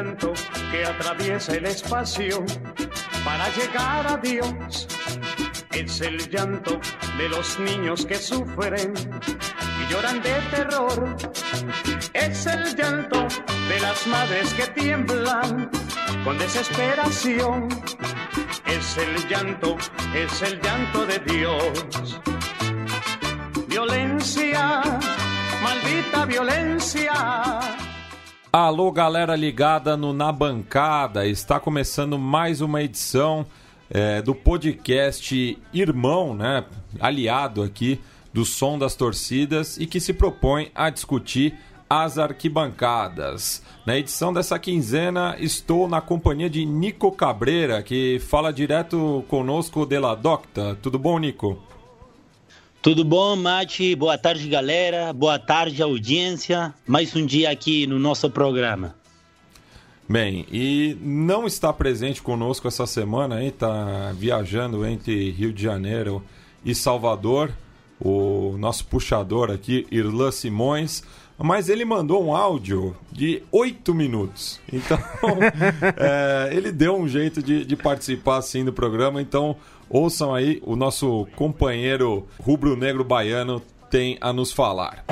Llanto que atraviesa el espacio para llegar a Dios. Es el llanto de los niños que sufren y lloran de terror. Es el llanto de las madres que tiemblan con desesperación. Es el llanto, es el llanto de Dios. Violencia, maldita violencia. Alô, galera ligada no Na Bancada. Está começando mais uma edição é, do podcast Irmão, né? Aliado aqui do Som das Torcidas e que se propõe a discutir as arquibancadas. Na edição dessa quinzena, estou na companhia de Nico Cabreira, que fala direto conosco de la Docta. Tudo bom, Nico? Tudo bom, Mate? Boa tarde, galera. Boa tarde, audiência. Mais um dia aqui no nosso programa. Bem, e não está presente conosco essa semana, aí está viajando entre Rio de Janeiro e Salvador, o nosso puxador aqui, Irlan Simões, mas ele mandou um áudio de oito minutos. Então, é, ele deu um jeito de, de participar assim do programa, então Ouçam aí, o nosso companheiro rubro-negro baiano tem a nos falar.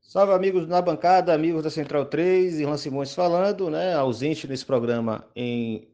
Salve amigos na bancada, amigos da Central 3, Irlan Simões falando, né? Ausente nesse programa em,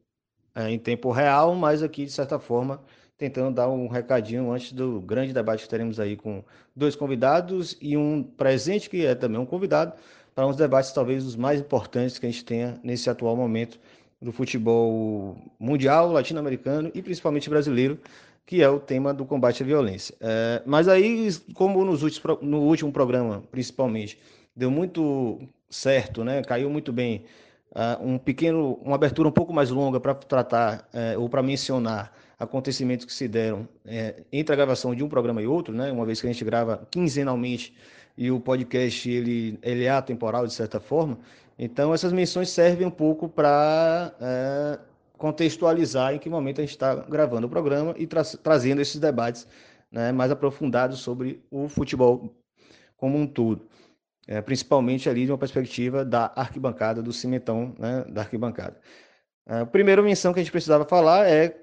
é, em tempo real, mas aqui de certa forma tentando dar um recadinho antes do grande debate que teremos aí com dois convidados e um presente que é também um convidado para uns debates talvez os mais importantes que a gente tenha nesse atual momento do futebol mundial, latino-americano e principalmente brasileiro, que é o tema do combate à violência. É, mas aí, como nos últimos, no último programa, principalmente, deu muito certo, né? caiu muito bem, uh, um pequeno, uma abertura um pouco mais longa para tratar é, ou para mencionar acontecimentos que se deram é, entre a gravação de um programa e outro, né? uma vez que a gente grava quinzenalmente e o podcast ele, ele é atemporal de certa forma, então, essas menções servem um pouco para é, contextualizar em que momento a gente está gravando o programa e tra trazendo esses debates né, mais aprofundados sobre o futebol como um todo. É, principalmente ali de uma perspectiva da arquibancada, do cimentão né, da arquibancada. É, a primeira menção que a gente precisava falar é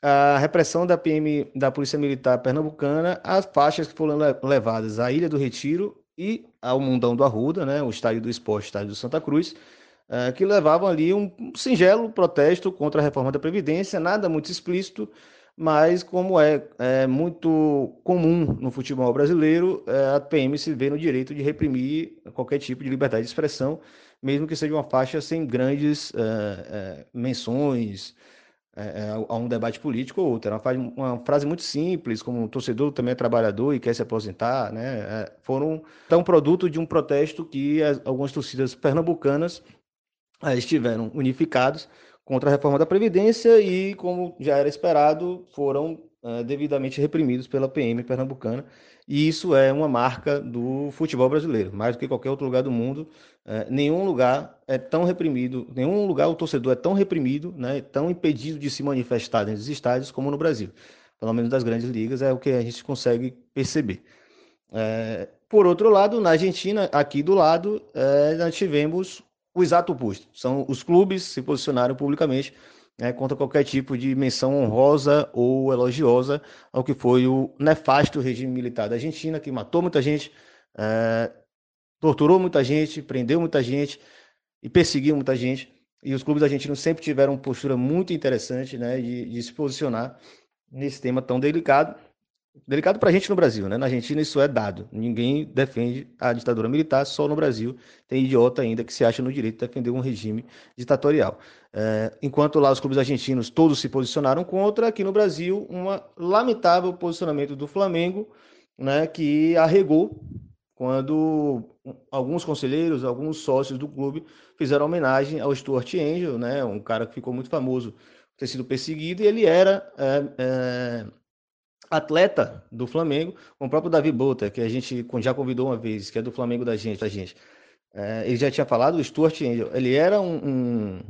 a repressão da PM da Polícia Militar Pernambucana às faixas que foram levadas à Ilha do Retiro e ao Mundão do Arruda, né, o estádio do esporte, o estádio do Santa Cruz, é, que levavam ali um singelo protesto contra a reforma da Previdência, nada muito explícito, mas como é, é muito comum no futebol brasileiro, é, a PM se vê no direito de reprimir qualquer tipo de liberdade de expressão, mesmo que seja uma faixa sem grandes é, menções, é, é, a um debate político ou outro. Era uma, frase muito simples, como torcedor também é trabalhador e quer se aposentar, né? É, foram então produto de um protesto que as, algumas torcidas pernambucanas é, estiveram unificados contra a reforma da Previdência e, como já era esperado, foram é, devidamente reprimidos pela PM pernambucana. E isso é uma marca do futebol brasileiro, mais do que qualquer outro lugar do mundo. É, nenhum lugar é tão reprimido, nenhum lugar o torcedor é tão reprimido, né, tão impedido de se manifestar dos estádios como no Brasil. Pelo menos das grandes ligas é o que a gente consegue perceber. É, por outro lado, na Argentina, aqui do lado, é, nós tivemos o exato oposto. São os clubes se posicionaram publicamente né, contra qualquer tipo de menção honrosa ou elogiosa ao que foi o nefasto regime militar da Argentina, que matou muita gente, é, torturou muita gente, prendeu muita gente e perseguiu muita gente. E os clubes argentinos sempre tiveram uma postura muito interessante né, de, de se posicionar nesse tema tão delicado. Delicado para a gente no Brasil, né? Na Argentina isso é dado. Ninguém defende a ditadura militar, só no Brasil tem idiota ainda que se acha no direito de defender um regime ditatorial. É, enquanto lá os clubes argentinos todos se posicionaram contra, aqui no Brasil, um lamentável posicionamento do Flamengo, né, que arregou quando alguns conselheiros, alguns sócios do clube fizeram homenagem ao Stuart Angel, né, um cara que ficou muito famoso por ter sido perseguido, e ele era é, é, atleta do Flamengo, com o próprio Davi Bota, que a gente já convidou uma vez, que é do Flamengo da gente, da gente. É, ele já tinha falado, o Stuart Angel, ele era um, um,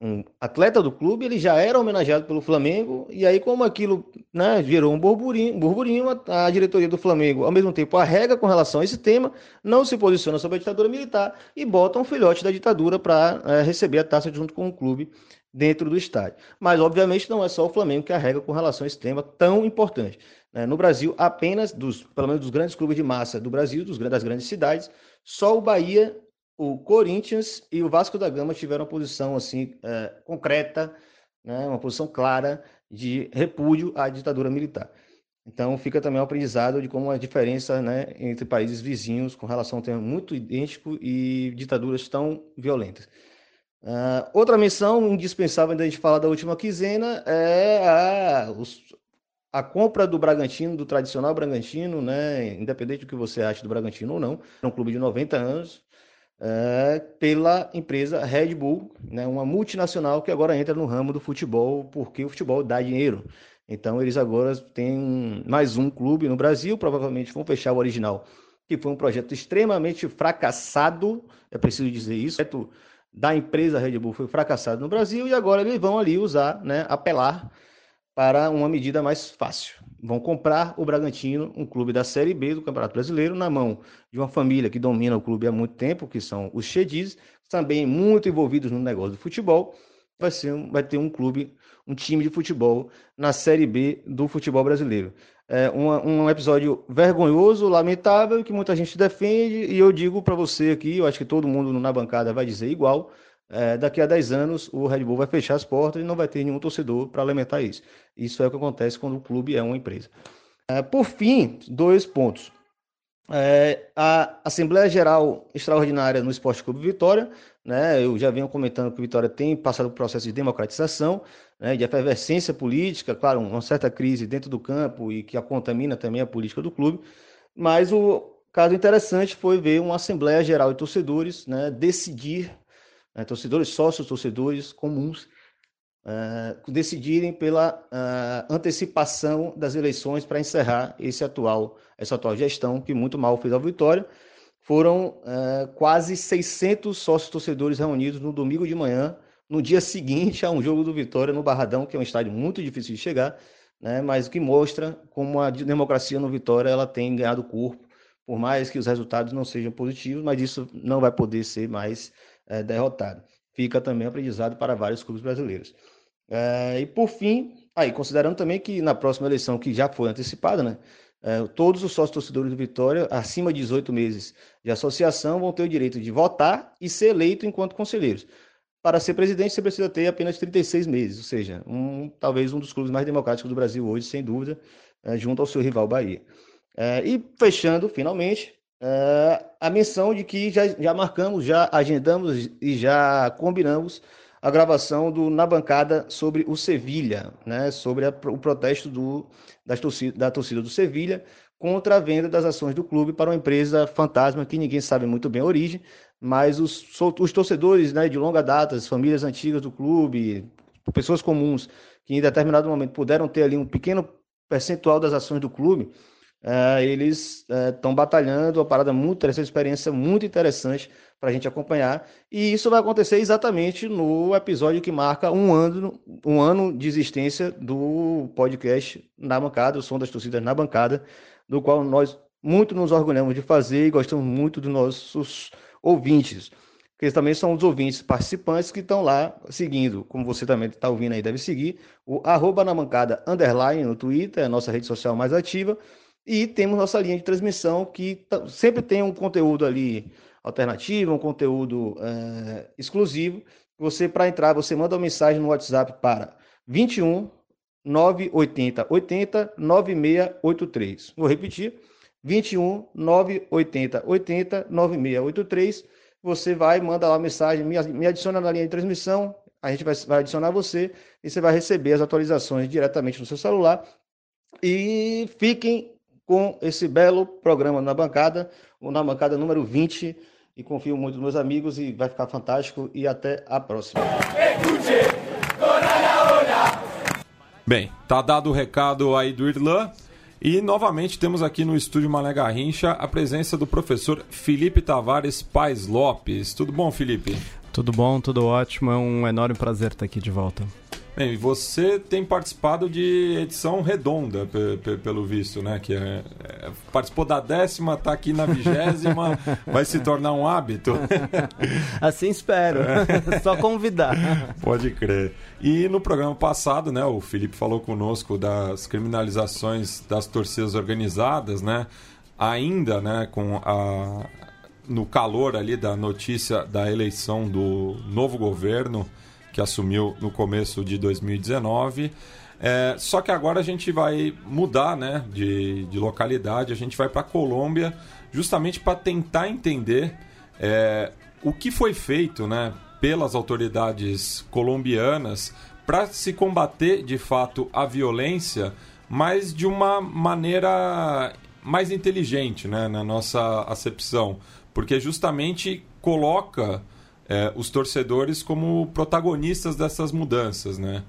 um atleta do clube, ele já era homenageado pelo Flamengo, e aí, como aquilo né, gerou um burburinho, um burburinho a, a, diretoria do Flamengo, ao mesmo tempo, arrega com relação a esse tema, não se posiciona sobre a ditadura militar e bota um filhote da ditadura para é, receber a taça junto com o clube dentro do estádio. Mas, obviamente, não é só o Flamengo que arrega com relação a esse tema tão importante. Né? No Brasil, apenas, dos, pelo menos dos grandes clubes de massa do Brasil, dos, das grandes cidades, só o Bahia o Corinthians e o Vasco da Gama tiveram uma posição assim é, concreta, né, uma posição clara de repúdio à ditadura militar. Então fica também o aprendizado de como a diferença né, entre países vizinhos com relação a um tema muito idêntico e ditaduras tão violentas. Uh, outra menção indispensável da gente falar da última quinzena é a, os, a compra do Bragantino, do tradicional Bragantino, né, independente do que você ache do Bragantino ou não, é um clube de 90 anos, é, pela empresa Red Bull, né, uma multinacional que agora entra no ramo do futebol, porque o futebol dá dinheiro. Então, eles agora têm mais um clube no Brasil, provavelmente vão fechar o original, que foi um projeto extremamente fracassado, é preciso dizer isso, da empresa Red Bull foi fracassado no Brasil e agora eles vão ali usar, né, apelar para uma medida mais fácil. Vão comprar o Bragantino, um clube da Série B do Campeonato Brasileiro, na mão de uma família que domina o clube há muito tempo, que são os Chedis, também muito envolvidos no negócio do futebol. Vai, ser, vai ter um clube, um time de futebol na Série B do futebol brasileiro. É uma, um episódio vergonhoso, lamentável, que muita gente defende, e eu digo para você aqui, eu acho que todo mundo na bancada vai dizer igual, é, daqui a 10 anos o Red Bull vai fechar as portas e não vai ter nenhum torcedor para alimentar isso. Isso é o que acontece quando o clube é uma empresa. É, por fim, dois pontos. É, a Assembleia Geral Extraordinária no Esporte Clube Vitória, né, eu já venho comentando que o Vitória tem passado por processo de democratização, né, de efervescência política, claro, uma certa crise dentro do campo e que a contamina também a política do clube, mas o caso interessante foi ver uma Assembleia Geral de Torcedores né, decidir né, torcedores, sócios, torcedores comuns, uh, decidirem pela uh, antecipação das eleições para encerrar esse atual, essa atual gestão, que muito mal fez ao Vitória. Foram uh, quase 600 sócios torcedores reunidos no domingo de manhã, no dia seguinte a um jogo do Vitória no Barradão, que é um estádio muito difícil de chegar, né, mas que mostra como a democracia no Vitória ela tem ganhado corpo, por mais que os resultados não sejam positivos, mas isso não vai poder ser mais é, derrotado. Fica também aprendizado para vários clubes brasileiros. É, e por fim, aí, considerando também que na próxima eleição, que já foi antecipada, né, é, todos os sócios torcedores do Vitória, acima de 18 meses de associação, vão ter o direito de votar e ser eleito enquanto conselheiros. Para ser presidente, você precisa ter apenas 36 meses, ou seja, um, talvez um dos clubes mais democráticos do Brasil hoje, sem dúvida, é, junto ao seu rival Bahia. É, e fechando, finalmente, é, a menção de que já, já marcamos, já agendamos e já combinamos a gravação do Na Bancada sobre o Sevilha, né, sobre a, o protesto do, das torcida, da torcida do Sevilha contra a venda das ações do clube para uma empresa fantasma que ninguém sabe muito bem a origem, mas os, os torcedores né, de longa data, as famílias antigas do clube, pessoas comuns que em determinado momento puderam ter ali um pequeno percentual das ações do clube, é, eles estão é, batalhando, uma parada muito interessante, uma experiência muito interessante para a gente acompanhar. E isso vai acontecer exatamente no episódio que marca um ano, um ano de existência do podcast Na Bancada, o Som das Torcidas na Bancada, do qual nós muito nos orgulhamos de fazer e gostamos muito dos nossos ouvintes. Que eles também são os ouvintes participantes que estão lá seguindo, como você também está ouvindo aí, deve seguir, o arroba na bancada underline no Twitter, é a nossa rede social mais ativa, e temos nossa linha de transmissão que sempre tem um conteúdo ali alternativo, um conteúdo é, exclusivo. Você, para entrar, você manda uma mensagem no WhatsApp para 21 980 80 9683. Vou repetir: 21 980 80 9683. Você vai, manda lá a mensagem, me, adiciona na linha de transmissão, a gente vai, vai adicionar você e você vai receber as atualizações diretamente no seu celular. E fiquem com esse belo programa na bancada, na bancada número 20. E confio muito nos meus amigos e vai ficar fantástico. E até a próxima. Bem, tá dado o recado aí do Irlan. E novamente temos aqui no estúdio Mané Garrincha a presença do professor Felipe Tavares Pais Lopes. Tudo bom, Felipe? Tudo bom, tudo ótimo. É um enorme prazer estar aqui de volta. Bem, você tem participado de edição redonda, pelo visto, né? Que é, é, participou da décima, está aqui na vigésima, vai se tornar um hábito. Assim espero. Só convidar. Pode crer. E no programa passado, né? O Felipe falou conosco das criminalizações das torcidas organizadas, né? Ainda, né? Com a no calor ali da notícia da eleição do novo governo que assumiu no começo de 2019. É, só que agora a gente vai mudar né, de, de localidade, a gente vai para a Colômbia justamente para tentar entender é, o que foi feito né, pelas autoridades colombianas para se combater de fato a violência, mas de uma maneira mais inteligente né, na nossa acepção, porque justamente coloca é, os torcedores como protagonistas dessas mudanças, né?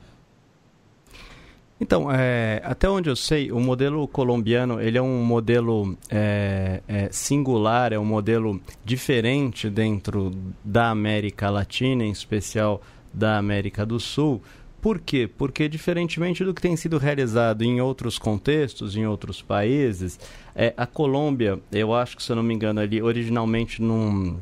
Então, é, até onde eu sei, o modelo colombiano ele é um modelo é, é, singular, é um modelo diferente dentro da América Latina, em especial da América do Sul. Por quê? Porque, diferentemente do que tem sido realizado em outros contextos, em outros países, é, a Colômbia, eu acho que, se eu não me engano, ali originalmente num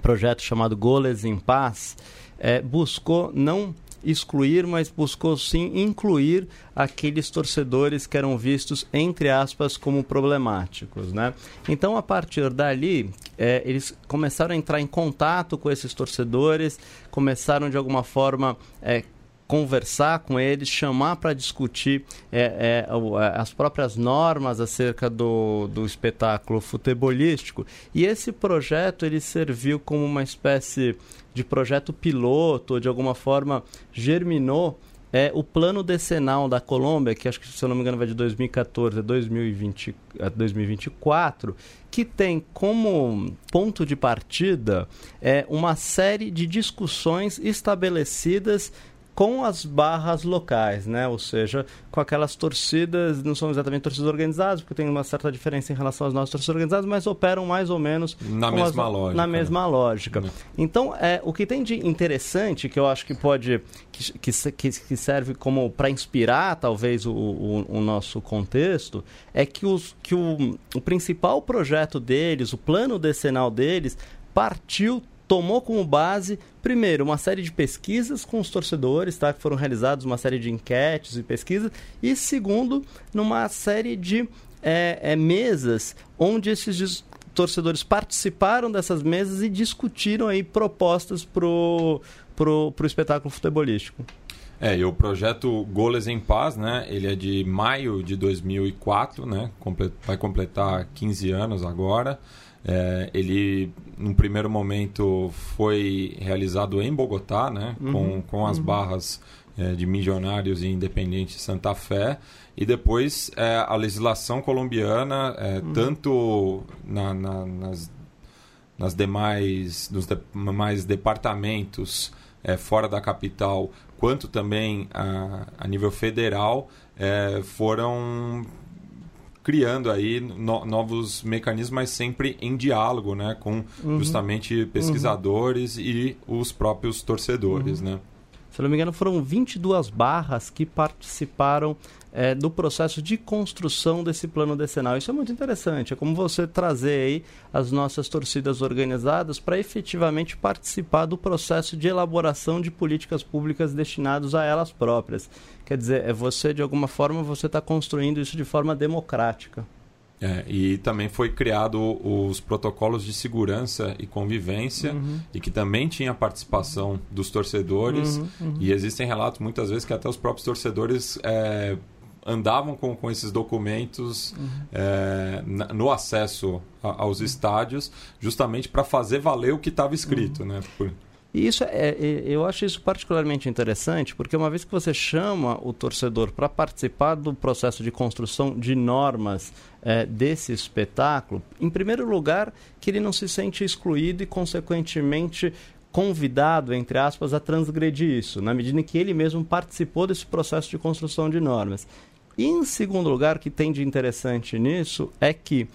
projeto chamado Goles em Paz, é, buscou não excluir, mas buscou sim incluir aqueles torcedores que eram vistos, entre aspas, como problemáticos. Né? Então, a partir dali, é, eles começaram a entrar em contato com esses torcedores, começaram de alguma forma. É, conversar com eles, chamar para discutir é, é, é, as próprias normas acerca do, do espetáculo futebolístico. E esse projeto ele serviu como uma espécie de projeto piloto, de alguma forma germinou é o plano decenal da Colômbia, que acho que, se eu não me engano, vai de 2014 a, 2020, a 2024, que tem como ponto de partida é, uma série de discussões estabelecidas com as barras locais, né? Ou seja, com aquelas torcidas, não são exatamente torcidas organizadas, porque tem uma certa diferença em relação às nossas torcidas organizadas, mas operam mais ou menos na mesma as, lógica. Na né? mesma né? lógica. Então, é, o que tem de interessante, que eu acho que pode, que, que, que serve como para inspirar talvez o, o, o, nosso contexto, é que, os, que o, o principal projeto deles, o plano decenal deles, partiu tomou como base, primeiro, uma série de pesquisas com os torcedores, tá? que foram realizadas uma série de enquetes e pesquisas, e segundo, numa série de é, é, mesas onde esses torcedores participaram dessas mesas e discutiram aí propostas pro, pro, pro espetáculo futebolístico. É, e o projeto Goles em Paz, né? Ele é de maio de 2004, né? Vai completar 15 anos agora. É, ele, num primeiro momento, foi realizado em Bogotá, né? Uhum, com, com as uhum. barras é, de Milionários e Independente Santa Fé. E depois é, a legislação colombiana, é, uhum. tanto na, na, nas, nas demais, nos demais departamentos é, fora da capital, quanto também a, a nível federal, é, foram criando aí no, novos mecanismos, mas sempre em diálogo, né, com uhum. justamente pesquisadores uhum. e os próprios torcedores, uhum. né? Se não me engano, foram 22 barras que participaram é, do processo de construção desse plano decenal. Isso é muito interessante. É como você trazer aí as nossas torcidas organizadas para efetivamente participar do processo de elaboração de políticas públicas destinadas a elas próprias. Quer dizer, é você, de alguma forma, você está construindo isso de forma democrática. É, e também foi criado os protocolos de segurança e convivência uhum. e que também tinha participação dos torcedores uhum, uhum. e existem relatos muitas vezes que até os próprios torcedores é, andavam com, com esses documentos uhum. é, no acesso a, aos estádios justamente para fazer valer o que estava escrito, uhum. né? Por... E isso é, é, eu acho isso particularmente interessante, porque uma vez que você chama o torcedor para participar do processo de construção de normas é, desse espetáculo, em primeiro lugar, que ele não se sente excluído e, consequentemente, convidado, entre aspas, a transgredir isso, na medida em que ele mesmo participou desse processo de construção de normas. E, em segundo lugar, que tem de interessante nisso é que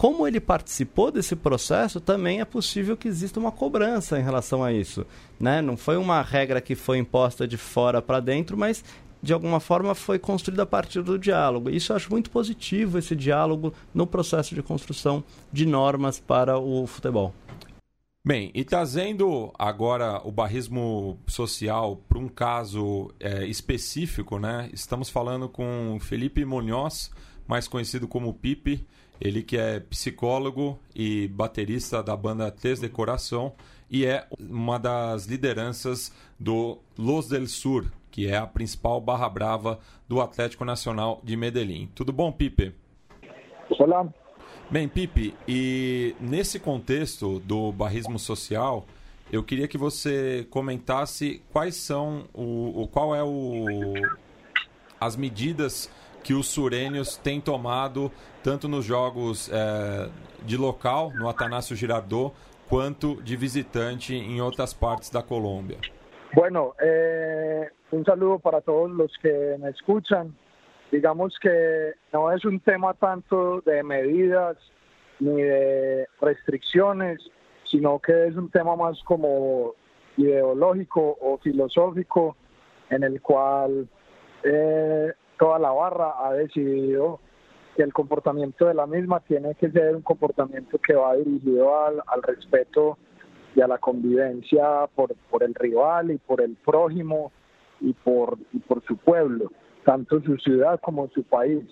como ele participou desse processo, também é possível que exista uma cobrança em relação a isso. Né? Não foi uma regra que foi imposta de fora para dentro, mas de alguma forma foi construída a partir do diálogo. Isso eu acho muito positivo, esse diálogo no processo de construção de normas para o futebol. Bem, e trazendo agora o barrismo social para um caso é, específico, né? Estamos falando com Felipe Munhoz, mais conhecido como Pipe, ele que é psicólogo e baterista da banda Tes de Coração e é uma das lideranças do Los del Sur, que é a principal barra brava do Atlético Nacional de Medellín. Tudo bom, Pipe? Olá, Bem, Pipe, e nesse contexto do barrismo social, eu queria que você comentasse quais são o, o qual é o as medidas que os surênios têm tomado tanto nos jogos é, de local no Atanásio Girardot quanto de visitante em outras partes da Colômbia. Bueno, eh, un saludo para todos los que me escuchan. Digamos que no es un tema tanto de medidas ni de restricciones, sino que es un tema más como ideológico o filosófico en el cual eh, toda la barra ha decidido que el comportamiento de la misma tiene que ser un comportamiento que va dirigido al, al respeto y a la convivencia por, por el rival y por el prójimo y por, y por su pueblo tanto su ciudad como su país.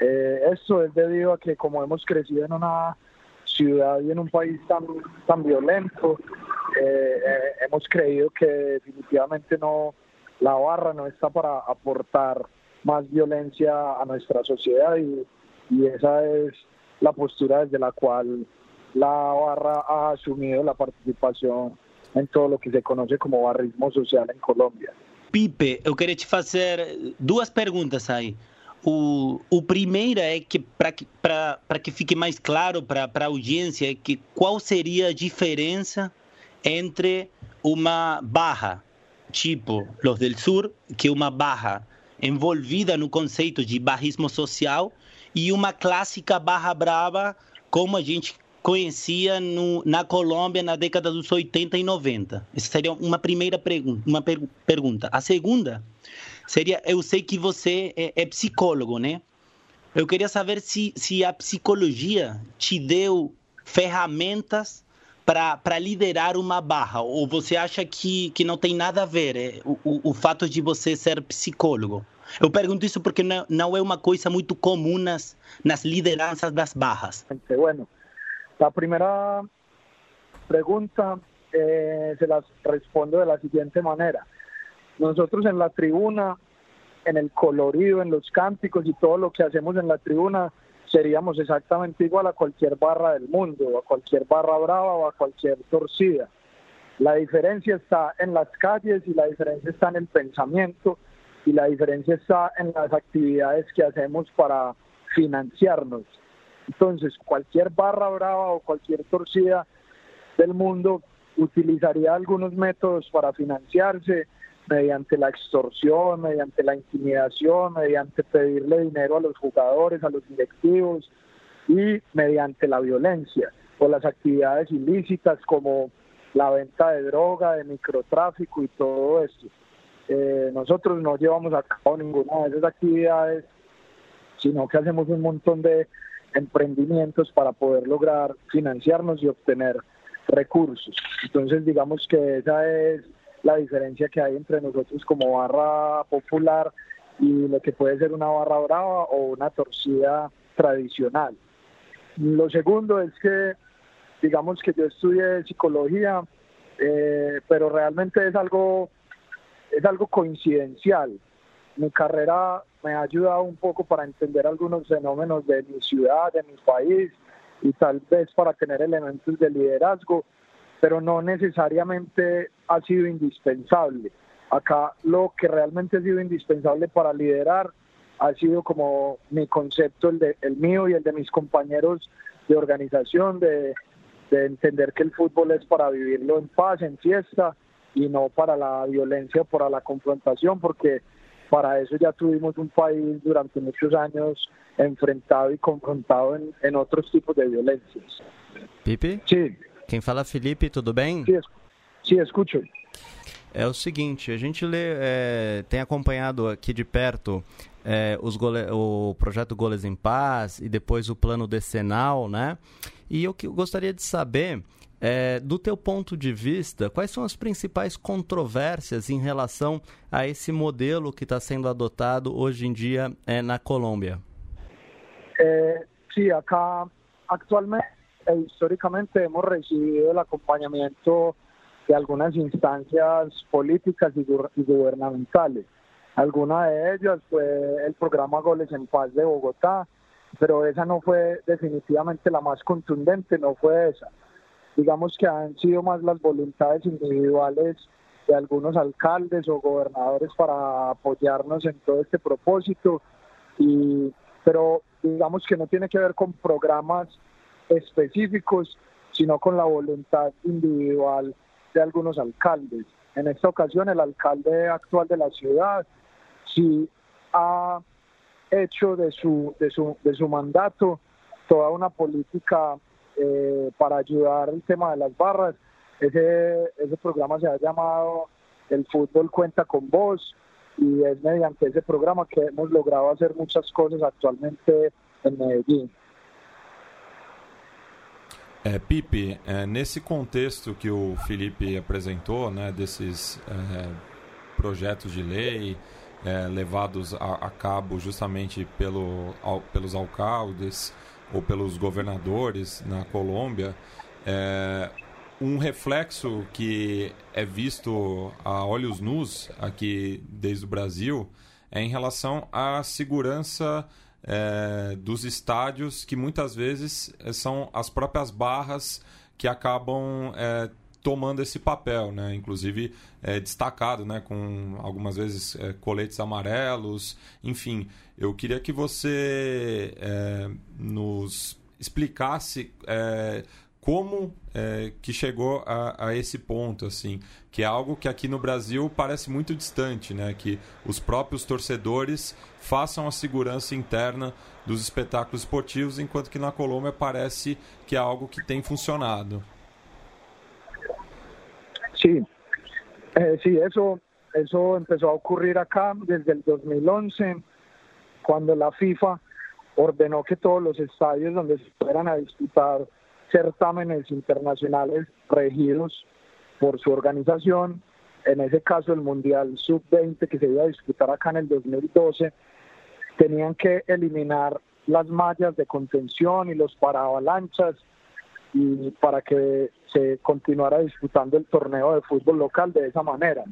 Eh, esto es debido a que como hemos crecido en una ciudad y en un país tan, tan violento, eh, eh, hemos creído que definitivamente no la barra no está para aportar más violencia a nuestra sociedad y, y esa es la postura desde la cual la barra ha asumido la participación en todo lo que se conoce como barrismo social en Colombia. Pipe, eu queria te fazer duas perguntas aí. O, o primeiro é que, para que, que fique mais claro para a audiência, é que qual seria a diferença entre uma barra, tipo Los del Sur, que é uma barra envolvida no conceito de barrismo social, e uma clássica barra brava, como a gente conhecia no, na Colômbia na década dos 80 e 90? Essa seria uma primeira pergunta, uma per pergunta. A segunda seria, eu sei que você é, é psicólogo, né? Eu queria saber se, se a psicologia te deu ferramentas para liderar uma barra? Ou você acha que, que não tem nada a ver é, o, o, fato de você ser psicólogo? Eu pergunto isso porque não, não é uma coisa muito comum nas, nas lideranças das barras. Bueno, La primera pregunta eh, se las respondo de la siguiente manera. Nosotros en la tribuna, en el colorido, en los cánticos y todo lo que hacemos en la tribuna, seríamos exactamente igual a cualquier barra del mundo, a cualquier barra brava o a cualquier torcida. La diferencia está en las calles y la diferencia está en el pensamiento y la diferencia está en las actividades que hacemos para financiarnos. Entonces, cualquier barra brava o cualquier torcida del mundo utilizaría algunos métodos para financiarse mediante la extorsión, mediante la intimidación, mediante pedirle dinero a los jugadores, a los directivos y mediante la violencia o las actividades ilícitas como la venta de droga, de microtráfico y todo esto. Eh, nosotros no llevamos a cabo ninguna de esas actividades, sino que hacemos un montón de emprendimientos para poder lograr financiarnos y obtener recursos. Entonces, digamos que esa es la diferencia que hay entre nosotros como barra popular y lo que puede ser una barra brava o una torcida tradicional. Lo segundo es que, digamos que yo estudié psicología, eh, pero realmente es algo, es algo coincidencial. Mi carrera me ha ayudado un poco para entender algunos fenómenos de mi ciudad, de mi país y tal vez para tener elementos de liderazgo, pero no necesariamente ha sido indispensable. Acá lo que realmente ha sido indispensable para liderar ha sido como mi concepto, el, de, el mío y el de mis compañeros de organización, de, de entender que el fútbol es para vivirlo en paz, en fiesta y no para la violencia, para la confrontación, porque para eso ya tuvimos un país durante muchos años enfrentado y confrontado en, en otros tipos de violencias. Pipe? Sí. Quem fala é Felipe, tudo bem? Sí, sí, escucho. É o seguinte, a gente lê, é, tem acompanhado aqui de perto é, gole- o projeto Goles em Paz e depois o plano decenal, né? E eu que- eu gostaria de saber, é, do teu ponto de vista, quais são as principais controvérsias em relação a esse modelo que está sendo adotado hoje em dia é, na Colômbia? Eh, sí, acá actualmente e históricamente hemos recibido el acompañamiento de algunas instancias políticas y, gu- y gubernamentales. Alguna de ellas fue el programa Goles en Paz de Bogotá, pero esa no fue definitivamente la más contundente, no fue esa. Digamos que han sido más las voluntades individuales de algunos alcaldes o gobernadores para apoyarnos en todo este propósito y pero digamos que no tiene que ver con programas específicos, sino con la voluntad individual de algunos alcaldes. En esta ocasión, el alcalde actual de la ciudad sí ha hecho de su, de su, de su mandato toda una política eh, para ayudar el tema de las barras. Ese, ese programa se ha llamado El fútbol cuenta con vos y es mediante ese programa que hemos logrado hacer muchas cosas actualmente en Medellín. É, Pipe, é, nesse contexto que o Felipe apresentou, né, desses é, projetos de lei é, levados a, a cabo justamente pelo, al- pelos alcaldes ou pelos governadores na Colômbia, é, um reflexo que é visto a olhos nus aqui desde o Brasil é em relação à segurança é, dos estádios, que muitas vezes é, são as próprias barras que acabam é, tomando esse papel, né? Inclusive é, destacado, né? Com algumas vezes é, coletes amarelos, enfim. Eu queria que você é, nos explicasse é, como é, que chegou a, a esse ponto, assim, que é algo que aqui no Brasil parece muito distante, né? Que os próprios torcedores façam a segurança interna dos espetáculos esportivos, enquanto que na Colômbia parece que é algo que tem funcionado. Sí, eh, sí, eso, eso empezó a ocurrir acá desde el 2011, cuando la FIFA ordenó que todos los estadios donde se fueran a disputar certámenes internacionales regidos por su organización, en ese caso el Mundial Sub-20 que se iba a disputar acá en el 2012, tenían que eliminar las mallas de contención y los paraavalanchas y para que se continuara disputando el torneo de fútbol local de esa manera.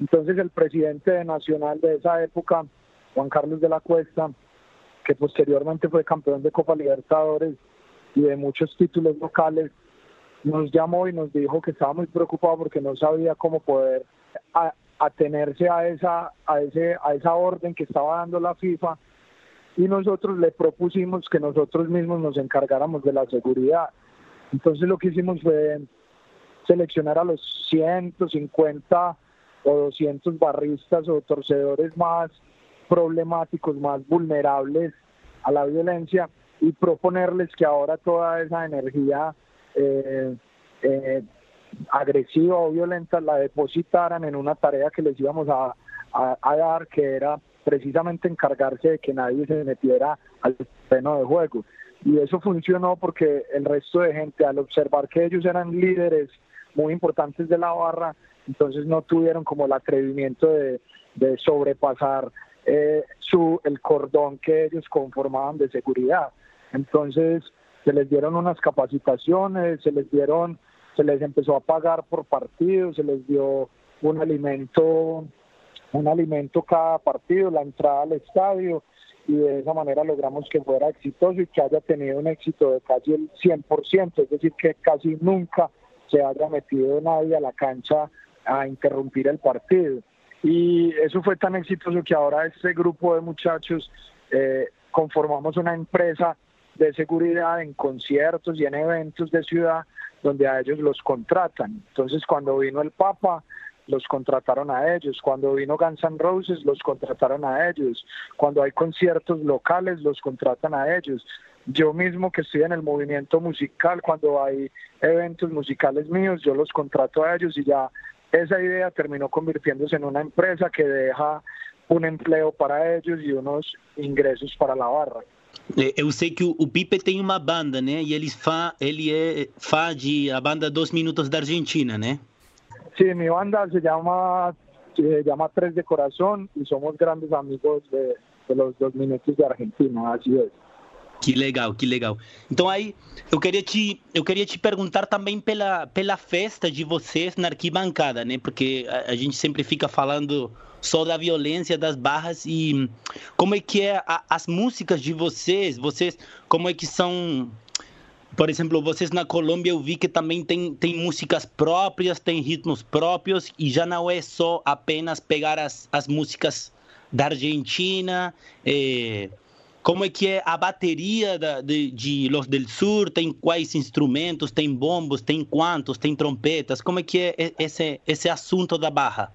Entonces el presidente nacional de esa época, Juan Carlos de la Cuesta, que posteriormente fue campeón de Copa Libertadores y de muchos títulos locales, nos llamó y nos dijo que estaba muy preocupado porque no sabía cómo poder atenerse a esa, a, ese, a esa orden que estaba dando la FIFA y nosotros le propusimos que nosotros mismos nos encargáramos de la seguridad. Entonces lo que hicimos fue seleccionar a los 150 o 200 barristas o torcedores más problemáticos, más vulnerables a la violencia y proponerles que ahora toda esa energía eh, eh, agresiva o violenta la depositaran en una tarea que les íbamos a, a- dar, que era precisamente encargarse de que nadie se metiera al terreno de juego. Y eso funcionó porque el resto de gente, al observar que ellos eran líderes muy importantes de la barra, entonces no tuvieron como el atrevimiento de, de sobrepasar eh, su, el cordón que ellos conformaban de seguridad. Entonces se les dieron unas capacitaciones, se les dieron, se les empezó a pagar por partido, se les dio un alimento, un alimento cada partido, la entrada al estadio y de esa manera logramos que fuera exitoso y que haya tenido un éxito de casi el 100%, es decir, que casi nunca se haya metido nadie a la cancha a interrumpir el partido. Y eso fue tan exitoso que ahora este grupo de muchachos eh, conformamos una empresa de seguridad en conciertos y en eventos de ciudad donde a ellos los contratan. Entonces cuando vino el Papa, los contrataron a ellos. Cuando vino Guns N' Roses, los contrataron a ellos. Cuando hay conciertos locales, los contratan a ellos. Yo mismo que estoy en el movimiento musical, cuando hay eventos musicales míos, yo los contrato a ellos y ya esa idea terminó convirtiéndose en una empresa que deja un empleo para ellos y unos ingresos para la barra. É, eu sei que o, Pipe tem uma banda, né? E eles fa, ele é a banda Dos Minutos da Argentina, né? Sí, mi banda se llama, se llama Tres de Corazón y somos grandes amigos de, de los Dos Minutos de Argentina, así es. Que legal, que legal. Então aí eu queria te eu queria te perguntar também pela pela festa de vocês na arquibancada, né? Porque a, a gente sempre fica falando só da violência das barras e como é que é a, as músicas de vocês, vocês como é que são por exemplo, vocês na Colômbia eu vi que também tem, tem músicas próprias, tem ritmos próprios e já não é só apenas pegar as, as músicas da Argentina, eh, como é que é a bateria da, de, de Los del Sur, tem quais instrumentos, tem bombos, tem quantos, tem trompetas, como é que é esse, esse assunto da barra?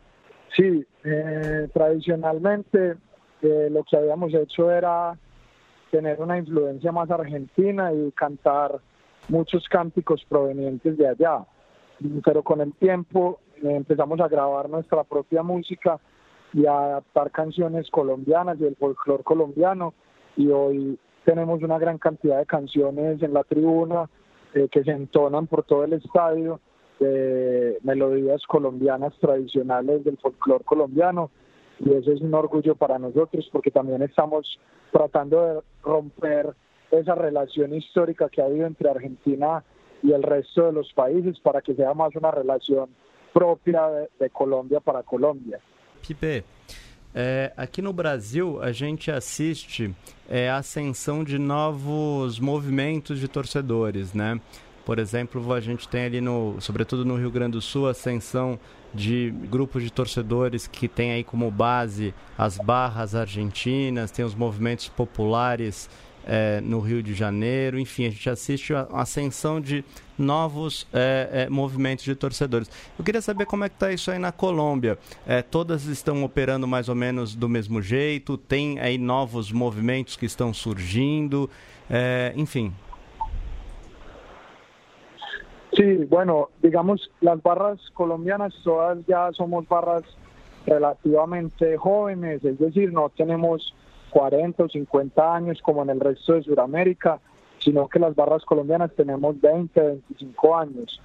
Sí, eh, tradicionalmente eh, lo que habíamos hecho era tener una influencia más argentina y cantar muchos cánticos provenientes de allá. Pero con el tiempo eh, empezamos a grabar nuestra propia música y a adaptar canciones colombianas y el folclore colombiano y hoy tenemos una gran cantidad de canciones en la tribuna eh, que se entonan por todo el estadio de melodías colombianas tradicionales del folclore colombiano y eso es un orgullo para nosotros porque también estamos tratando de romper esa relación histórica que ha habido entre Argentina y el resto de los países para que sea más una relación propia de, de Colômbia para Colômbia. Pipe, é, aqui no Brasil a gente assiste é, a ascensão de novos movimentos de torcedores, né? Por exemplo, a gente tem ali no, sobretudo no Rio Grande do Sul, a ascensão de grupos de torcedores que tem aí como base as barras argentinas, tem os movimentos populares é, no Rio de Janeiro, enfim, a gente assiste a ascensão de novos é, é, movimentos de torcedores. Eu queria saber como é que está isso aí na Colômbia. É, todas estão operando mais ou menos do mesmo jeito? Tem aí novos movimentos que estão surgindo? É, enfim. Sí, bueno, digamos, las barras colombianas todas ya somos barras relativamente jóvenes, es decir, no tenemos 40 o 50 años como en el resto de Sudamérica, sino que las barras colombianas tenemos 20, 25 años.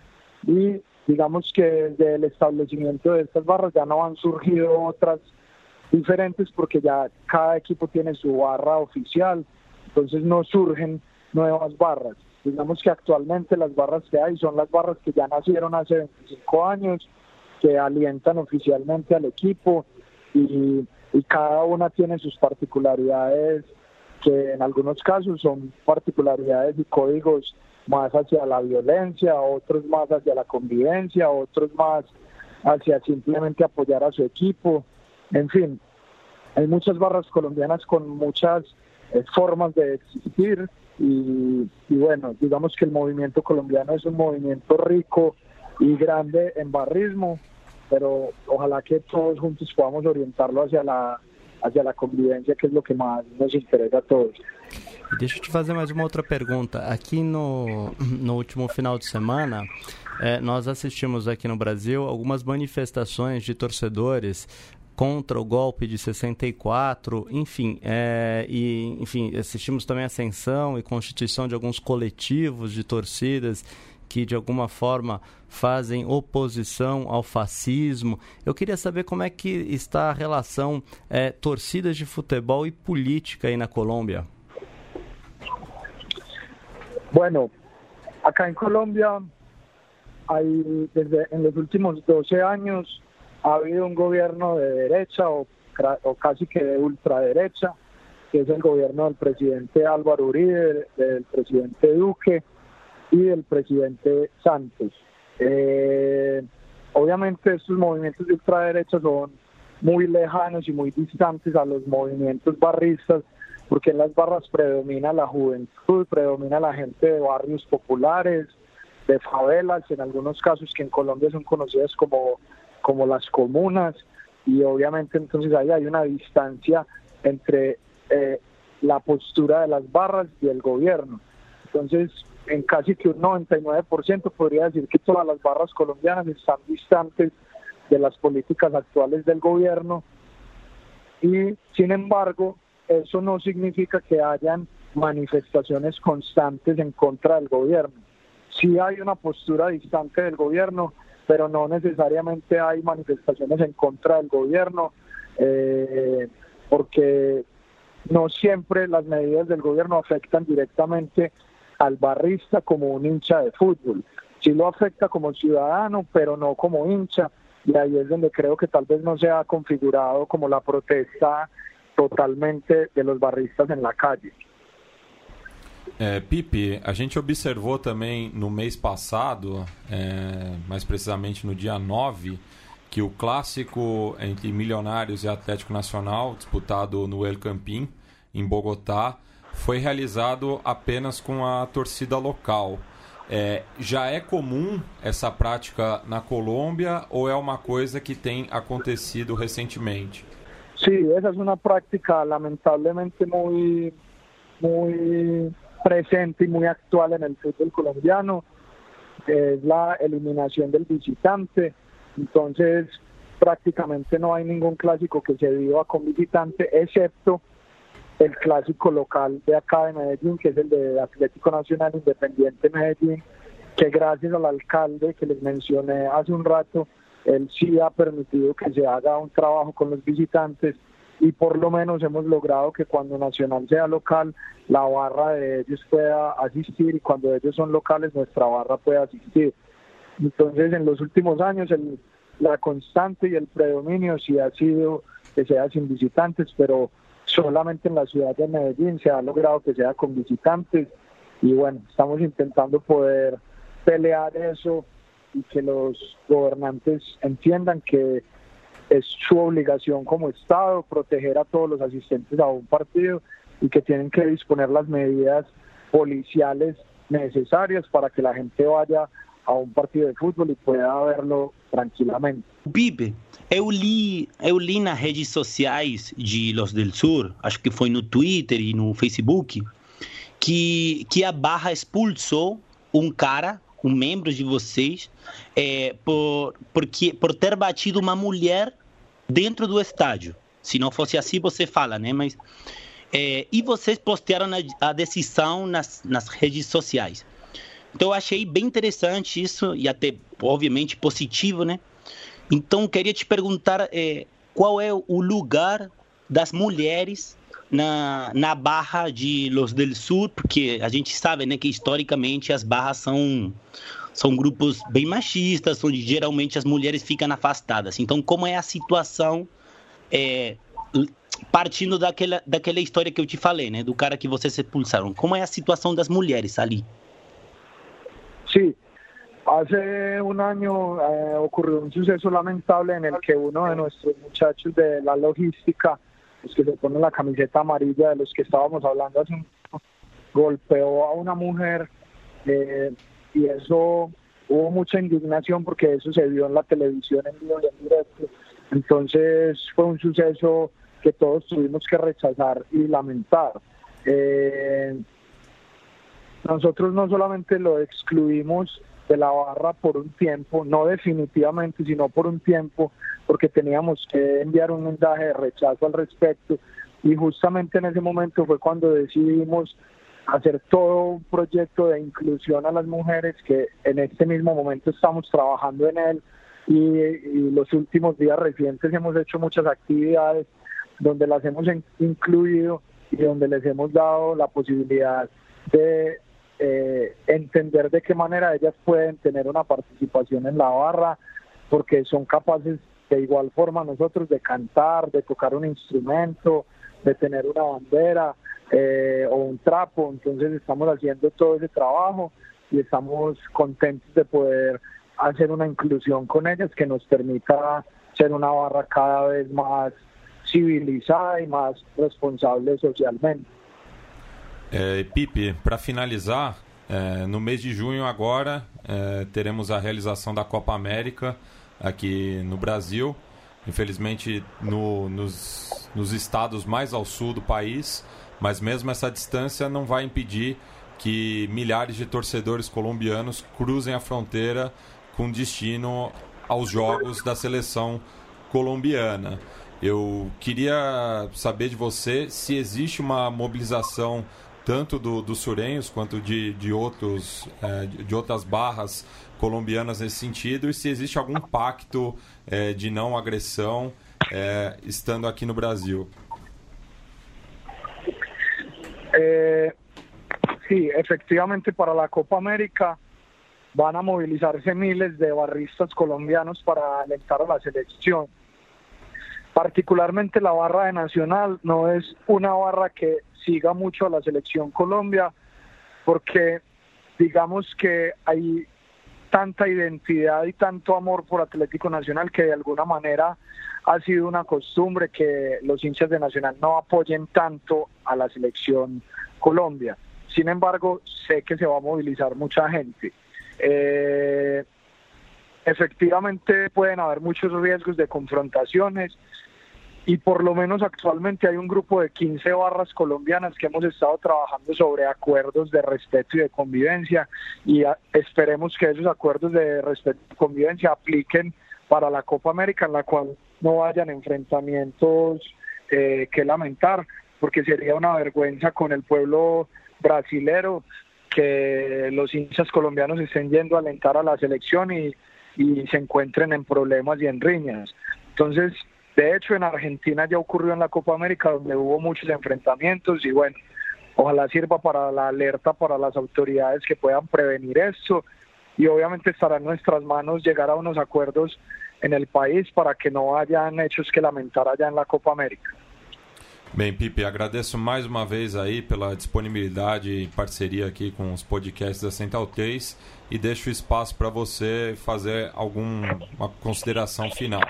Y digamos que desde el establecimiento de estas barras ya no han surgido otras diferentes porque ya cada equipo tiene su barra oficial, entonces no surgen nuevas barras. Digamos que actualmente las barras que hay son las barras que ya nacieron hace 25 años, que alientan oficialmente al equipo y, y cada una tiene sus particularidades que en algunos casos son particularidades y códigos más hacia la violencia, otros más hacia la convivencia, otros más hacia simplemente apoyar a su equipo. En fin, hay muchas barras colombianas con muchas eh, formas de existir y, y, bueno, digamos que el movimiento colombiano es un movimiento rico y grande en barrismo, pero ojalá que todos juntos podamos orientarlo hacia la hacia a convivência, que é o que mais nos interessa a todos. Deixa eu te fazer mais uma outra pergunta. Aqui no, no último final de semana, é, nós assistimos aqui no Brasil algumas manifestações de torcedores contra o golpe de 64, enfim, é, e enfim assistimos também a ascensão e constituição de alguns coletivos de torcidas que de alguma forma fazem oposição ao fascismo. Eu queria saber como é que está a relação é, torcidas de futebol e política aí na Colômbia. Bueno, acá en Colombia hay desde en los últimos 12 años ha habido un gobierno de derecha o, o casi que de ultraderecha, que es el gobierno del presidente Álvaro Uribe, del presidente Duque, y del presidente Santos. Eh, obviamente estos movimientos de ultraderecha son muy lejanos y muy distantes a los movimientos barristas, porque en las barras predomina la juventud, predomina la gente de barrios populares, de favelas, en algunos casos que en Colombia son conocidas como como las comunas y obviamente entonces ahí hay una distancia entre eh, la postura de las barras y el gobierno. Entonces, en casi que un 99% podría decir que todas las barras colombianas están distantes de las políticas actuales del gobierno y sin embargo eso no significa que hayan manifestaciones constantes en contra del gobierno. Sí hay una postura distante del gobierno, pero no necesariamente hay manifestaciones en contra del gobierno, eh, porque no siempre las medidas del gobierno afectan directamente al barrista como un hincha de fútbol. Sí lo afecta como ciudadano, pero no como hincha, y ahí es donde creo que tal vez no se ha configurado como la protesta totalmente de los barristas en la calle. É, Pipe, a gente observou também no mês passado, é, mais precisamente no dia 9, que o clássico entre Milionários e Atlético Nacional, disputado no El Campín, em Bogotá, foi realizado apenas com a torcida local. É, já é comum essa prática na Colômbia ou é uma coisa que tem acontecido recentemente? Sí, esa es una práctica lamentablemente muy, muy presente y muy actual en el fútbol colombiano. Es la eliminación del visitante. Entonces, prácticamente no hay ningún clásico que se viva con visitante, excepto el clásico local de acá de Medellín, que es el de Atlético Nacional Independiente Medellín, que gracias al alcalde que les mencioné hace un rato, él sí ha permitido que se haga un trabajo con los visitantes y por lo menos hemos logrado que cuando Nacional sea local, la barra de ellos pueda asistir y cuando ellos son locales, nuestra barra pueda asistir. Entonces, en los últimos años, el, la constante y el predominio sí ha sido que sea sin visitantes, pero solamente en la ciudad de Medellín se ha logrado que sea con visitantes y bueno, estamos intentando poder pelear eso y que los gobernantes entiendan que es su obligación como Estado proteger a todos los asistentes a un partido y que tienen que disponer las medidas policiales necesarias para que la gente vaya a um partido de futebol e pueda verlo tranquilamente. Bibe, eu li, eu li nas redes sociais de Los del Sur, acho que foi no Twitter e no Facebook, que, que a Barra expulsou um cara um membro de vocês é, por, porque, por ter batido uma mulher dentro do estádio. Se não fosse assim, você fala, né? Mas, é, e vocês postaram a, a decisão nas, nas redes sociais. Então, eu achei bem interessante isso e até, obviamente, positivo, né? Então, queria te perguntar é, qual é o lugar das mulheres na, na barra de Los del Sur, porque a gente sabe né, que historicamente as barras são, são grupos bem machistas, onde geralmente as mulheres ficam afastadas. Então, como é a situação, é, partindo daquela, daquela história que eu te falei, né, do cara que vocês expulsaram, como é a situação das mulheres ali? Sim. Hace un año eh, ocurrió un suceso lamentable en el que uno de nuestros muchachos de la logística los que se ponen la camiseta amarilla de los que estábamos hablando hace un golpeó a una mujer eh, y eso hubo mucha indignación porque eso se vio en la televisión en vivo y en directo. Entonces fue un suceso que todos tuvimos que rechazar y lamentar. Eh, nosotros no solamente lo excluimos de la barra por un tiempo, no definitivamente, sino por un tiempo, porque teníamos que enviar un mensaje de rechazo al respecto. Y justamente en ese momento fue cuando decidimos hacer todo un proyecto de inclusión a las mujeres que en este mismo momento estamos trabajando en él. Y, los últimos días recientes hemos hecho muchas actividades donde las hemos incluido y donde les hemos dado la posibilidad de eh, entender de qué manera ellas pueden tener una participación en la barra, porque son capaces de igual forma nosotros de cantar, de tocar un instrumento, de tener una bandera eh, o un trapo. Entonces estamos haciendo todo ese trabajo y estamos contentos de poder hacer una inclusión con ellas que nos permita ser una barra cada vez más civilizada y más responsable socialmente. É, Pipe, para finalizar, É, no mês de junho agora é, teremos a realização da Copa América aqui no Brasil. Infelizmente no, nos, nos estados mais ao sul do país, mas mesmo essa distância não vai impedir que milhares de torcedores colombianos cruzem a fronteira com destino aos jogos da seleção colombiana. Eu queria saber de você se existe uma mobilização tanto do, dos surenhos quanto de, de, outros, é, de outras barras colombianas nesse sentido e se existe algum pacto é, de não agressão é, estando aqui no Brasil. Eh, sí, efectivamente para la Copa América van a movilizarse miles de barristas colombianos para alentar a selección. Particularmente la barra de Nacional no es una barra que siga mucho a la selección Colombia, porque digamos que hay tanta identidad y tanto amor por Atlético Nacional que de alguna manera ha sido una costumbre que los hinchas de Nacional no apoyen tanto a la selección Colombia. Sin embargo, sé que se va a movilizar mucha gente. Eh, efectivamente pueden haber muchos riesgos de confrontaciones, y por lo menos actualmente hay un grupo de 15 barras colombianas que hemos estado trabajando sobre acuerdos de respeto y de convivencia y esperemos que esos acuerdos de respeto y convivencia apliquen para la Copa América en la cual no hayan enfrentamientos eh, que lamentar porque sería una vergüenza con el pueblo brasilero que los hinchas colombianos estén yendo a alentar a la selección y, y se encuentren en problemas y en riñas. Entonces, de hecho, en Argentina ya ocurrió en la Copa América donde hubo muchos enfrentamientos y bueno, ojalá sirva para la alerta para las autoridades que puedan prevenir esto y obviamente estará en nuestras manos llegar a unos acuerdos en el país para que no hayan hechos que lamentar allá en la Copa América. Bem, Pipe, agradeço mais uma vez aí pela disponibilidade e parceria aqui com os podcasts da Central 3 e deixo espaço para você fazer alguma consideração final.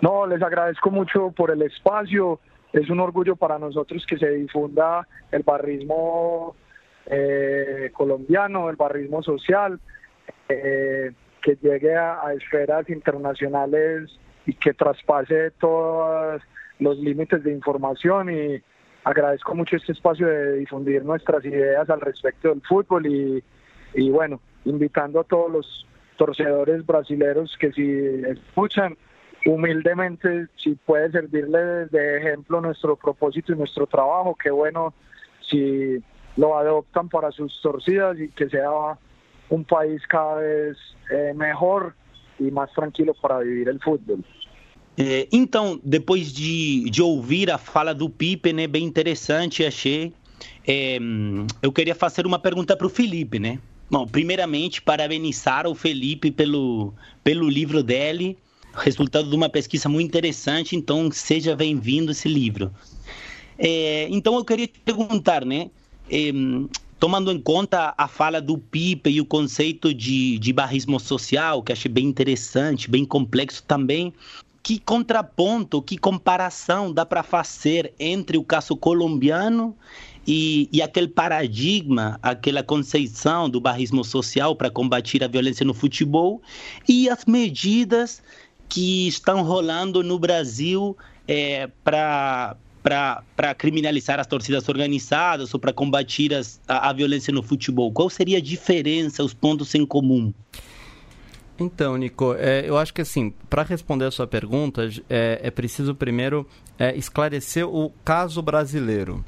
No, les agradezco mucho por el espacio. Es un orgullo para nosotros que se difunda el barrismo eh, colombiano, el barrismo social, eh, que llegue a, esferas internacionales y que traspase todos los límites de información y agradezco mucho este espacio de difundir nuestras ideas al respecto del fútbol y, y bueno, invitando a todos los torcedores brasileños que si escuchan, humildemente, si puede servirle de ejemplo nuestro propósito y nuestro trabajo, qué bueno si lo adoptan para sus torcidas y que sea un país cada vez eh, mejor e mais tranquilo para viver o futebol. É, então, depois de, de ouvir a fala do Pipe, né, bem interessante, achei. É, eu queria fazer uma pergunta para o Felipe, né? Bom, primeiramente, parabenizar o Felipe pelo, pelo livro dele resultado de uma pesquisa muito interessante, então seja bem-vindo esse livro. É, então eu queria te perguntar, né? É, tomando em conta a fala do Pipe e o conceito de, de barrismo social, que achei bem interessante, bem complexo também, que contraponto, que comparação dá para fazer entre o caso colombiano e, e, aquele paradigma, aquela concepção do barrismo social para combater a violência no futebol e as medidas que estão rolando no Brasil é, para para criminalizar as torcidas organizadas ou para combater as, a, a, violência no futebol? Qual seria a diferença, os pontos em comum? Então, Nico, é, eu acho que assim, para responder a sua pergunta, é, é preciso primeiro é, esclarecer o caso brasileiro.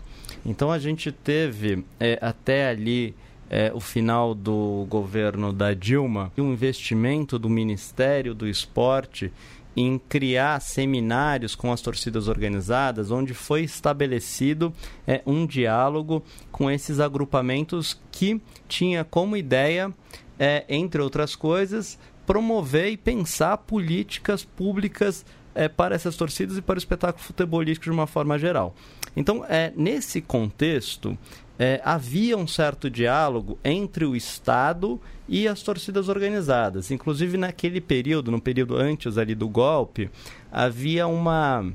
Então, a gente teve é, até ali é, o final do governo da Dilma, um investimento do Ministério do Esporte em criar seminários com as torcidas organizadas, onde foi estabelecido é, um diálogo com esses agrupamentos que tinha como ideia, é, entre outras coisas, promover e pensar políticas públicas é, para essas torcidas e para o espetáculo futebolístico de uma forma geral. Então, é, nesse contexto, é, havia um certo diálogo entre o Estado e as torcidas organizadas. Inclusive, naquele período, no período antes ali do golpe, havia uma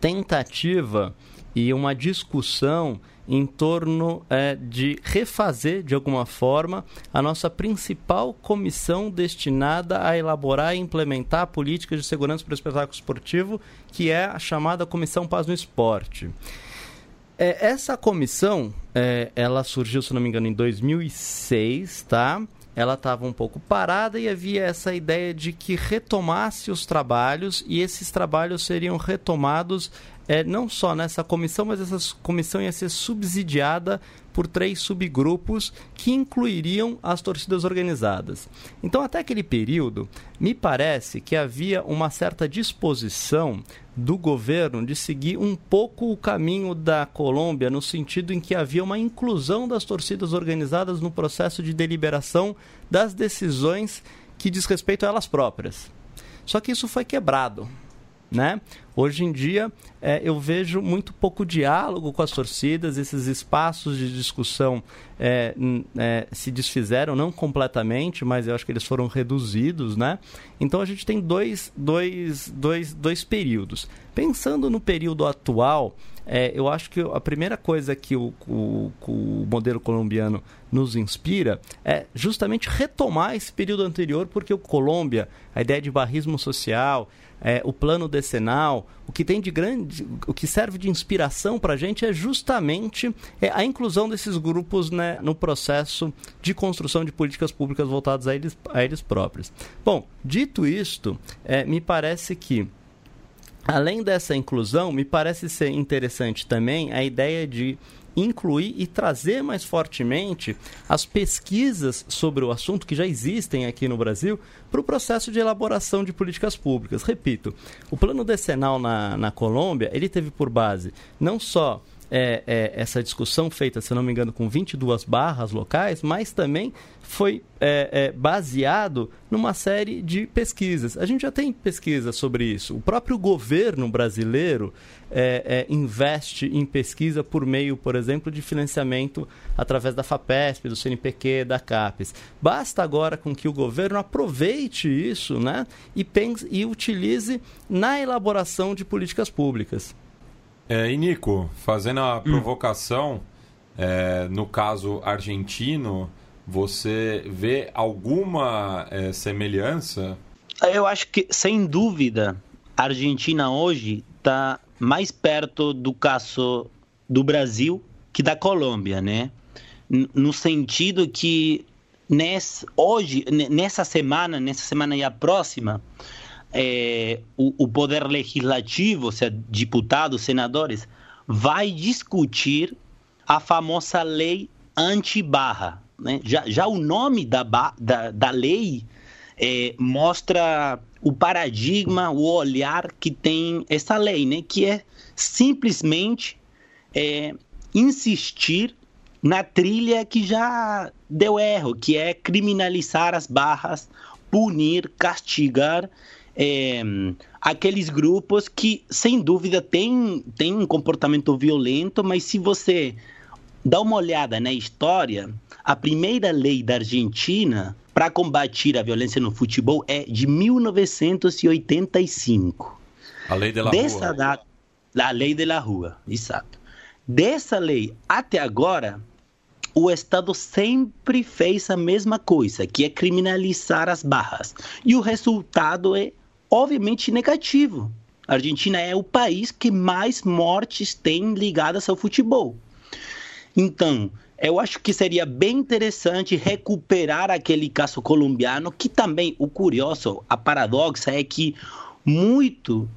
tentativa e uma discussão em torno é, de refazer, de alguma forma, a nossa principal comissão destinada a elaborar e implementar políticas de segurança para o espetáculo esportivo, que é a chamada Comissão Paz no Esporte. É, essa comissão, é, ela surgiu, se não me engano, em 2006, tá? Ela estava um pouco parada e havia essa ideia de que retomasse os trabalhos e esses trabalhos seriam retomados é, não só nessa comissão, mas essa comissão ia ser subsidiada por três subgrupos que incluiriam as torcidas organizadas. Então, até aquele período, me parece que havia uma certa disposição do governo de seguir um pouco o caminho da Colômbia, no sentido em que havia uma inclusão das torcidas organizadas no processo de deliberação das decisões que diz respeito a elas próprias. Só que isso foi quebrado. Né? Hoje em dia, é, eu vejo muito pouco diálogo com as torcidas, esses espaços de discussão é, é, se desfizeram, não completamente, mas eu acho que eles foram reduzidos. Né? Então, a gente tem dois, dois, dois, dois períodos. Pensando no período atual, é, eu acho que a primeira coisa que o, o, o, modelo colombiano nos inspira é justamente retomar esse período anterior, porque o Colômbia, a ideia de barrismo social, é, o plano decenal, o que tem de grande, o que serve de inspiração para a gente é justamente é, a inclusão desses grupos né, no processo de construção de políticas públicas voltadas a eles, a eles próprios. Bom, dito isto, é, me parece que Além dessa inclusão, me parece ser interessante também a ideia de incluir e trazer mais fortemente as pesquisas sobre o assunto que já existem aqui no Brasil para o processo de elaboração de políticas públicas. Repito, o plano decenal na, na Colômbia, ele teve por base não só é, é, essa discussão feita, se não me engano, com 22 barras locais, mas também foi é, é, baseado numa série de pesquisas. A gente já tem pesquisas sobre isso. O próprio governo brasileiro é, é, investe em pesquisa por meio, por exemplo, de financiamento através da FAPESP, do CNPq, da CAPES. Basta agora com que o governo aproveite isso né, e, pense, e utilize na elaboração de políticas públicas. É, e Nico, fazendo a provocação, hum. é, no caso argentino, você vê alguma é, semelhança? Eu acho que, sem dúvida, a Argentina hoje está mais perto do caso do Brasil que da Colômbia, né? No sentido que nesse, hoje, nessa semana, nessa semana e a próxima, é, o, o poder legislativo, ou seja, deputados, senadores, vai discutir a famosa lei anti-barra. Né? Já, já o nome da, da, da lei é, mostra o paradigma, o olhar que tem essa lei, né? que é simplesmente é, insistir na trilha que já deu erro, que é criminalizar as barras, punir, castigar é, aqueles grupos que, sem dúvida, têm, têm um comportamento violento, mas se você dá uma olhada na história, a primeira lei da Argentina para combater a violência no futebol é de 1985. A lei de la Dessa rua. Data, a lei de la rua, exato. Dessa lei até agora, o Estado sempre fez a mesma coisa, que é criminalizar as barras. E o resultado é obviamente negativo. A Argentina é o país que mais mortes tem ligadas ao futebol. Então, eu acho que seria bem interessante recuperar aquele caso colombiano, que também, o curioso, a paradoxa é que muito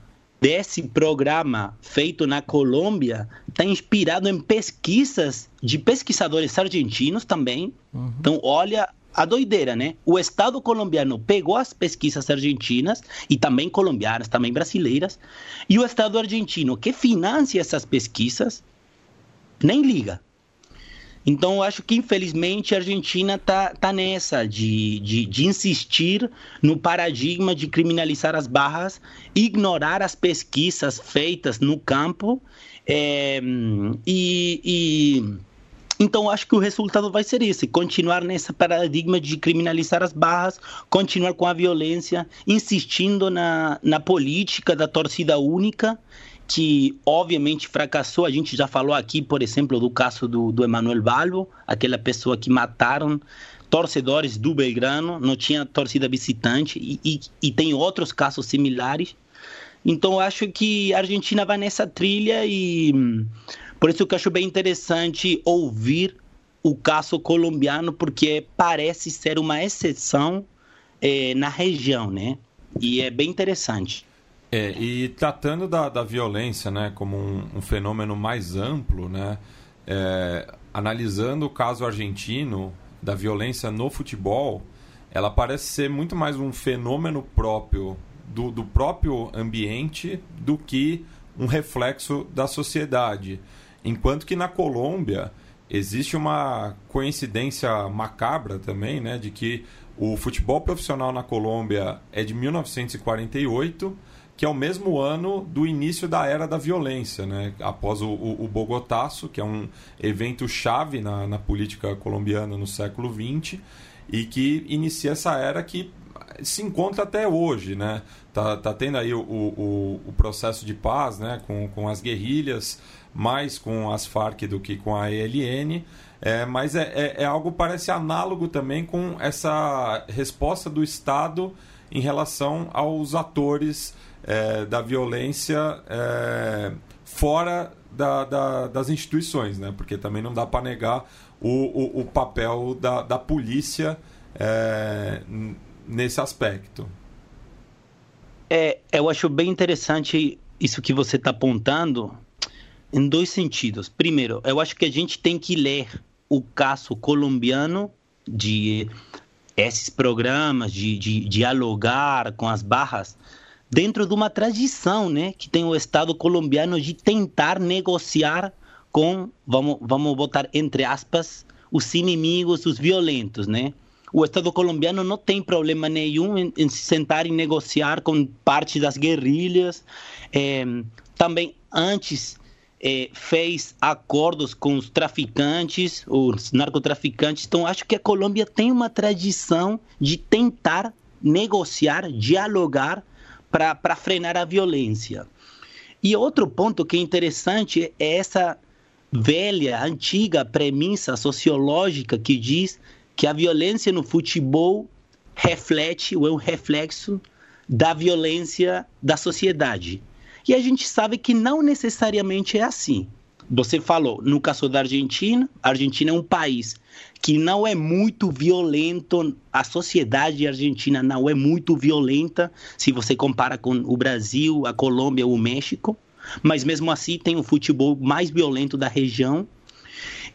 desse programa feito na Colômbia está inspirado em pesquisas de pesquisadores argentinos também. Uhum. Então, olha a doideira, né? O Estado colombiano pegou as pesquisas argentinas e também colombianas, também brasileiras, e o Estado argentino que financia essas pesquisas nem liga. Então, eu acho que, infelizmente, a Argentina está tá nessa de, de, de, insistir no paradigma de criminalizar as barras, ignorar as pesquisas feitas no campo é, e, e então, acho que o resultado vai ser esse: continuar nesse paradigma de criminalizar as barras, continuar com a violência, insistindo na, na política da torcida única que obviamente fracassou. A gente já falou aqui, por exemplo, do caso do, do Emanuel Balbo, aquela pessoa que mataram torcedores do Belgrano, não tinha torcida visitante, e, e, e tem outros casos similares. Então, acho que a Argentina vai nessa trilha e por isso que eu acho bem interessante ouvir o caso colombiano, porque parece ser uma exceção eh, na região, né? E é bem interessante. É, e tratando da, da violência né, como um, um fenômeno mais amplo, né, é, analisando o caso argentino da violência no futebol, ela parece ser muito mais um fenômeno próprio do, do próprio ambiente do que um reflexo da sociedade. Enquanto que na Colômbia existe uma coincidência macabra também, né, de que o futebol profissional na Colômbia é de 1948 que é o mesmo ano do início da era da violência, né? após o, o, o Bogotaço, que é um evento chave na, na política colombiana no século XX, e que inicia essa era que se encontra até hoje, né? Tá, tá tendo aí o, o, o, processo de paz, né? Com, com as guerrilhas, mais com as Farc do que com a ELN, é, mas é, é, é algo parece análogo também com essa resposta do Estado em relação aos atores é, da violência é, fora da, da, das instituições, né? Porque também não dá para negar o, o, o, papel da, da polícia é, nesse aspecto. É, eu acho bem interessante isso que você está apontando em dois sentidos. Primeiro, eu acho que a gente tem que ler o caso colombiano de esses programas de, de dialogar com as barras dentro de uma tradição, né, que tem o Estado colombiano de tentar negociar com, vamos, vamos botar entre aspas, os inimigos, os violentos, né? O Estado colombiano não tem problema nenhum em, em se sentar e negociar com parte das guerrilhas. É, também antes é, fez acordos com os traficantes, os narcotraficantes. Então, acho que a Colômbia tem uma tradição de tentar negociar, dialogar para frenar a violência. E outro ponto que é interessante é essa velha, antiga premissa sociológica que diz que a violência no futebol reflete ou é um reflexo da violência da sociedade. E a gente sabe que não necessariamente é assim. Você falou, no caso da Argentina, a Argentina é um país que não é muito violento, a sociedade argentina não é muito violenta, se você compara com o Brasil, a Colômbia ou o México, mas mesmo assim tem o futebol mais violento da região.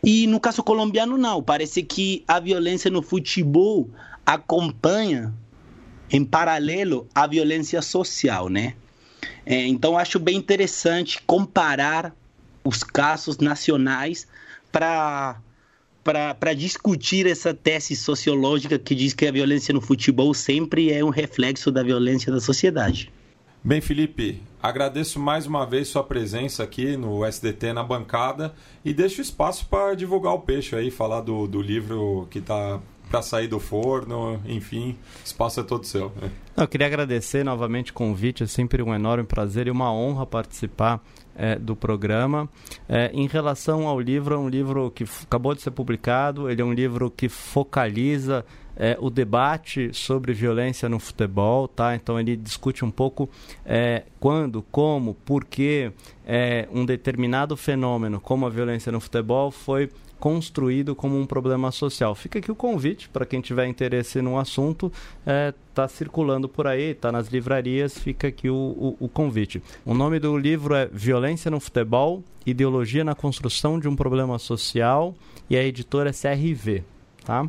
E no caso colombiano, não, parece que a violência no futebol acompanha em paralelo a violência social, né? É, então acho bem interessante comparar os casos nacionais para para discutir essa tese sociológica que diz que a violência no futebol sempre é um reflexo da violência da sociedade. Bem, Felipe, agradeço mais uma vez sua presença aqui no SDT na bancada e deixo espaço para divulgar o peixe aí, falar do, do livro que está para sair do forno, enfim, espaço é todo seu. Eu queria agradecer novamente o convite, é sempre um enorme prazer e uma honra participar é, do programa. É, em relação ao livro, é um livro que acabou de ser publicado, ele é um livro que focaliza é, o debate sobre violência no futebol, tá? Então ele discute um pouco é, quando, como, por que é, um determinado fenômeno, como a violência no futebol, foi construído como um problema social. Fica aqui o convite para quem tiver interesse no assunto, está é, circulando por aí, está nas livrarias, fica aqui o, o, o, convite. O nome do livro é Violência no Futebol, Ideologia na Construção de um Problema Social e a editora é CRV, tá?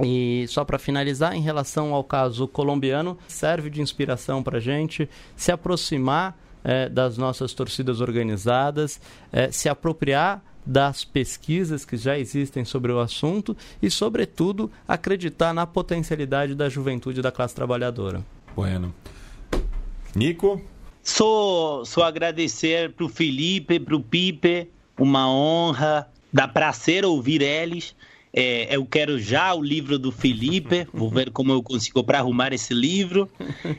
E só para finalizar, em relação ao caso colombiano, serve de inspiração para a gente se aproximar é, das nossas torcidas organizadas, é, se apropriar das pesquisas que já existem sobre o assunto e, sobretudo, acreditar na potencialidade da juventude da classe trabalhadora. Bueno. Nico? Só, só agradecer para o Felipe, para o Pipe, uma honra, dá prazer ouvir eles. É, eu quero já o livro do Felipe, vou ver como eu consigo para arrumar esse livro.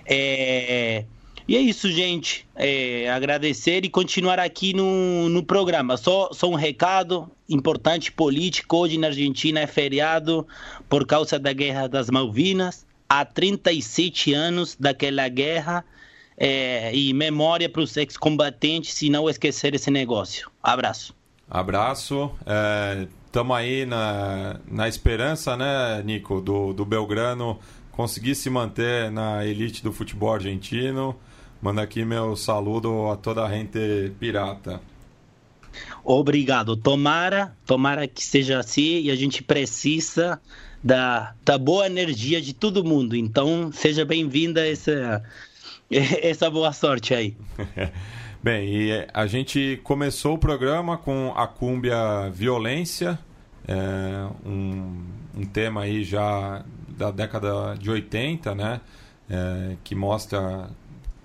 É, E é isso, gente. É, agradecer e continuar aqui no, no programa. Só, só um recado importante político. Hoje na Argentina é feriado por causa da Guerra das Malvinas. Há 37 anos daquela guerra. É, e memória para os ex-combatentes e não esquecer esse negócio. Abraço. Abraço. Estamos é, aí na, na esperança, né, Nico, do, do Belgrano conseguir se manter na elite do futebol argentino. Manda aqui meu saludo a toda a gente pirata. Obrigado. Tomara, tomara que seja assim e a gente precisa da, da boa energia de todo mundo. Então, seja bem-vinda essa, essa boa sorte aí. Bem, e a gente começou o programa com a cúmbia violência, é, um, um tema aí já da década de 80, né? É, que mostra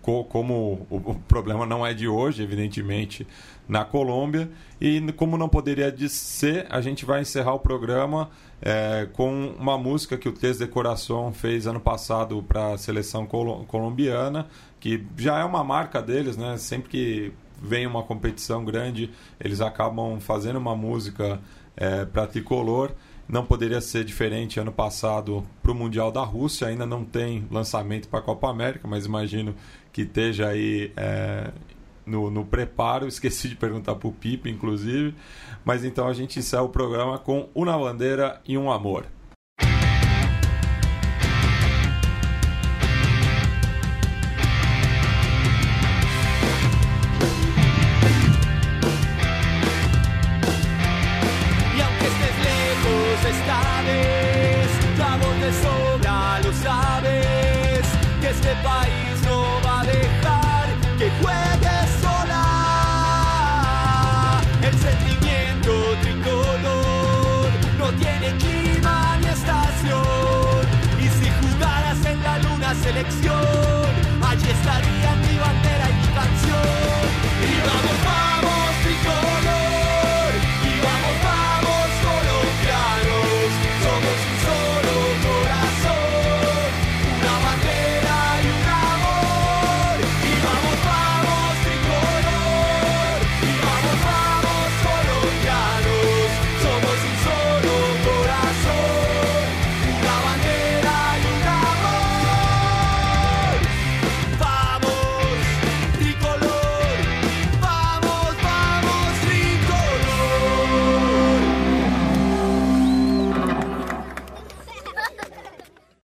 co como o, problema não é de hoje, evidentemente, na Colômbia. E como não poderia ser, a gente vai encerrar o programa é, com uma música que o Tez de Coração fez ano passado para a seleção col colombiana, que já é uma marca deles, né? Sempre que vem uma competição grande, eles acabam fazendo uma música é, para tricolor. Não poderia ser diferente ano passado para o Mundial da Rússia. Ainda não tem lançamento para a Copa América, mas imagino que esteja aí é, no, no, preparo. Esqueci de perguntar para o Pipe, inclusive. Mas então a gente encerra o programa com Uma Bandeira e um Amor.